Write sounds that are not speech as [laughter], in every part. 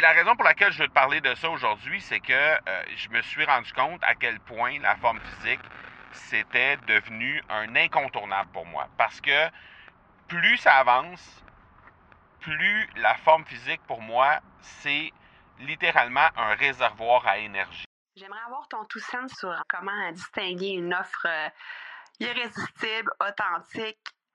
et la raison pour laquelle je veux te parler de ça aujourd'hui, c'est que euh, je me suis rendu compte à quel point la forme physique, c'était devenu un incontournable pour moi. Parce que plus ça avance, plus la forme physique pour moi, c'est littéralement un réservoir à énergie. J'aimerais avoir ton tout sens sur comment distinguer une offre euh, irrésistible, authentique,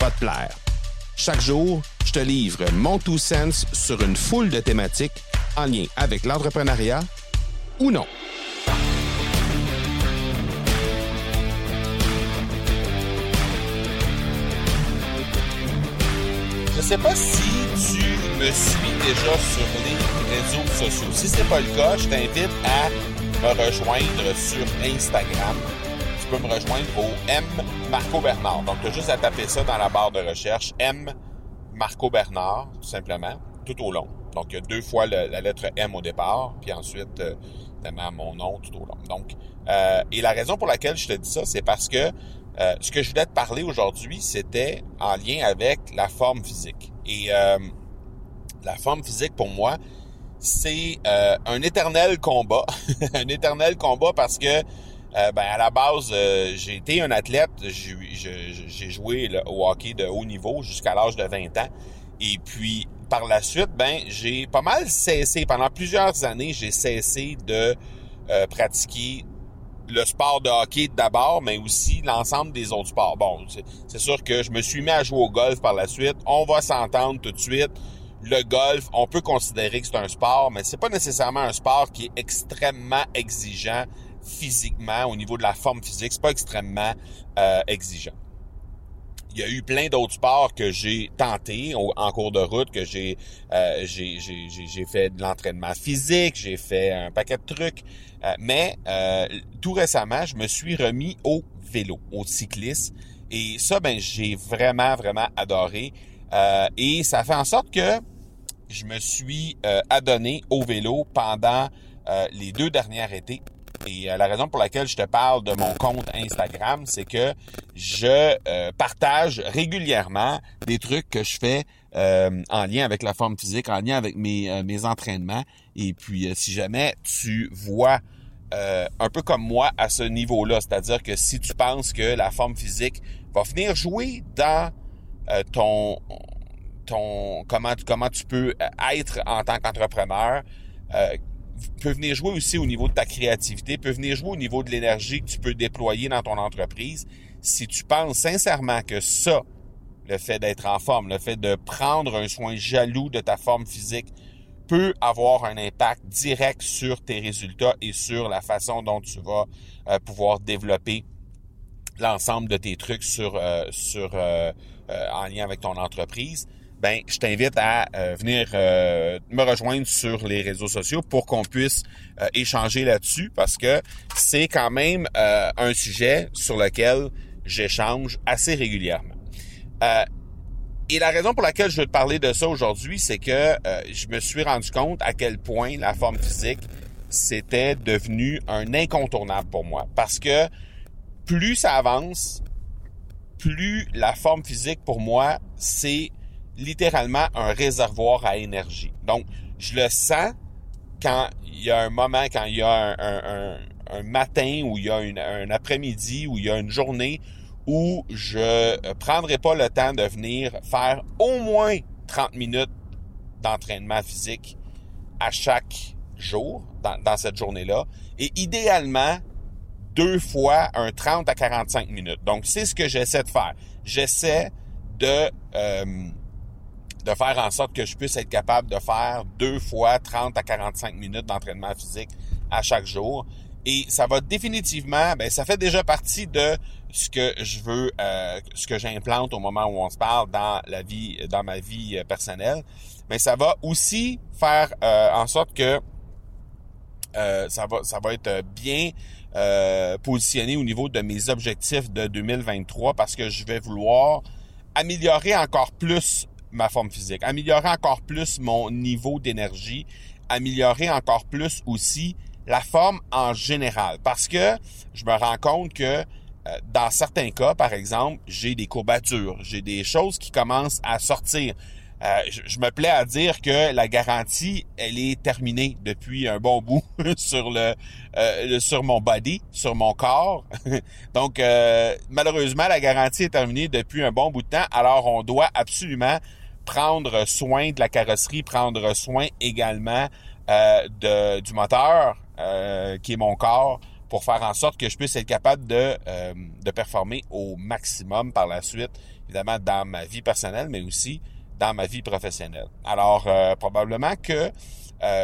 va te plaire. Chaque jour, je te livre mon Two Sense sur une foule de thématiques en lien avec l'entrepreneuriat ou non. Je sais pas si tu me suis déjà sur les réseaux sociaux. Si c'est pas le cas, je t'invite à me rejoindre sur Instagram. Peux me rejoindre au M Marco Bernard. Donc, tu as juste à taper ça dans la barre de recherche. M Marco Bernard, tout simplement, tout au long. Donc, il y a deux fois la lettre M au départ, puis ensuite, euh, mon nom tout au long. Donc, euh, et la raison pour laquelle je te dis ça, c'est parce que euh, ce que je voulais te parler aujourd'hui, c'était en lien avec la forme physique. Et euh, la forme physique, pour moi, c'est euh, un éternel combat. [laughs] un éternel combat parce que, ben, à la base, j'ai été un athlète. J'ai joué au hockey de haut niveau jusqu'à l'âge de 20 ans. Et puis, par la suite, ben, j'ai pas mal cessé. Pendant plusieurs années, j'ai cessé de pratiquer le sport de hockey d'abord, mais aussi l'ensemble des autres sports. Bon, c'est sûr que je me suis mis à jouer au golf par la suite. On va s'entendre tout de suite. Le golf, on peut considérer que c'est un sport, mais c'est pas nécessairement un sport qui est extrêmement exigeant physiquement au niveau de la forme physique. C'est pas extrêmement euh, exigeant. Il y a eu plein d'autres sports que j'ai tenté en cours de route, que j'ai euh, j'ai fait de l'entraînement physique, j'ai fait un paquet de trucs. Euh, mais euh, tout récemment, je me suis remis au vélo, au cyclisme. Et ça, ben, j'ai vraiment, vraiment adoré. Euh, et ça fait en sorte que je me suis adonné au vélo pendant les deux dernières étés. Et la raison pour laquelle je te parle de mon compte Instagram, c'est que je partage régulièrement des trucs que je fais en lien avec la forme physique, en lien avec mes, mes entraînements. Et puis, si jamais tu vois euh, un peu comme moi à ce niveau-là. C'est-à-dire que si tu penses que la forme physique va venir jouer dans euh, ton ton comment comment tu peux être en tant qu'entrepreneur, euh, peut venir jouer aussi au niveau de ta créativité, peut venir jouer au niveau de l'énergie que tu peux déployer dans ton entreprise. Si tu penses sincèrement que ça, le fait d'être en forme, le fait de prendre un soin jaloux de ta forme physique, peut avoir un impact direct sur tes résultats et sur la façon dont tu vas euh, pouvoir développer l'ensemble de tes trucs sur euh, sur euh, en lien avec ton entreprise. Ben, je t'invite à venir me rejoindre sur les réseaux sociaux pour qu'on puisse échanger là-dessus parce que c'est quand même un sujet sur lequel j'échange assez régulièrement. Et la raison pour laquelle je veux te parler de ça aujourd'hui, c'est que euh, je me suis rendu compte à quel point la forme physique, c'était devenu un incontournable pour moi. Parce que plus ça avance, plus la forme physique pour moi, c'est littéralement un réservoir à énergie. Donc, je le sens quand il y a un moment, quand il y a un, matin, ou il y a un après-midi, ou il y a une journée où je euh, prendrai pas le temps de venir faire au moins 30 minutes d'entraînement physique à chaque jour dans, cette journée-là. Et idéalement, deux fois un 30 à 45 minutes. Donc, c'est ce que j'essaie de faire. J'essaie de, euh, de faire en sorte que je puisse être capable de faire deux fois 30 à 45 minutes d'entraînement physique à chaque jour. Et ça va définitivement, ben, ça fait déjà partie de ce que je veux, euh, ce que j'implante au moment où on se parle dans la vie, dans ma vie euh, personnelle. Mais ça va aussi faire euh, en sorte que ça va, ça va être bien positionné au niveau de mes objectifs de 2023 parce que je vais vouloir améliorer encore plus ma forme physique, améliorer encore plus mon niveau d'énergie, améliorer encore plus aussi la forme en général. Parce que je me rends compte que euh, dans certains cas, par exemple, j'ai des courbatures, j'ai des choses qui commencent à sortir. Euh, je, me plais à dire que la garantie, elle est terminée depuis un bon bout [laughs] sur le, euh, sur mon body, sur mon corps. [laughs] Donc malheureusement, la garantie est terminée depuis un bon bout de temps. Alors on doit absolument prendre soin de la carrosserie, prendre soin également de, du moteur, euh, qui est mon corps, pour faire en sorte que je puisse être capable de, euh, de performer au maximum par la suite, évidemment dans ma vie personnelle, mais aussi dans ma vie professionnelle. Alors, euh, probablement que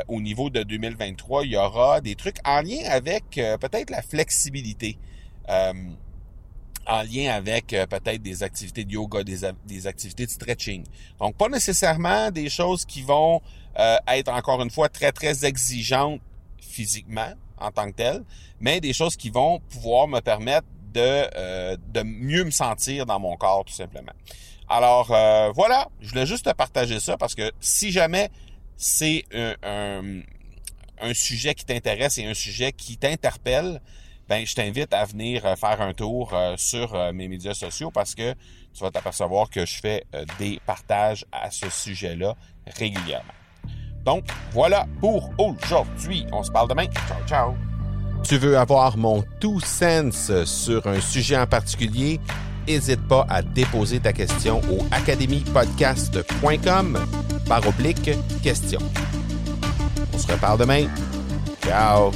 au niveau de 2023, il y aura des trucs en lien avec peut-être la flexibilité. En lien avec peut-être des activités de yoga, des, des, activités de stretching. Donc, pas nécessairement des choses qui vont être, encore une fois, très, très exigeantes physiquement en tant que tel, mais des choses qui vont pouvoir me permettre de, euh, de mieux me sentir dans mon corps, tout simplement. Alors euh, voilà, je voulais juste te partager ça parce que si jamais c'est un, un, sujet qui t'intéresse et un sujet qui t'interpelle, ben je t'invite à venir euh, faire un tour sur mes médias sociaux parce que tu vas t'apercevoir que je fais des partages à ce sujet-là régulièrement. Donc, voilà pour aujourd'hui. On se parle demain. Ciao, ciao. Tu veux avoir mon tout sens sur un sujet en particulier? N'hésite pas à déposer ta question au academypodcast.com par oblique question. On se reparle demain. Ciao!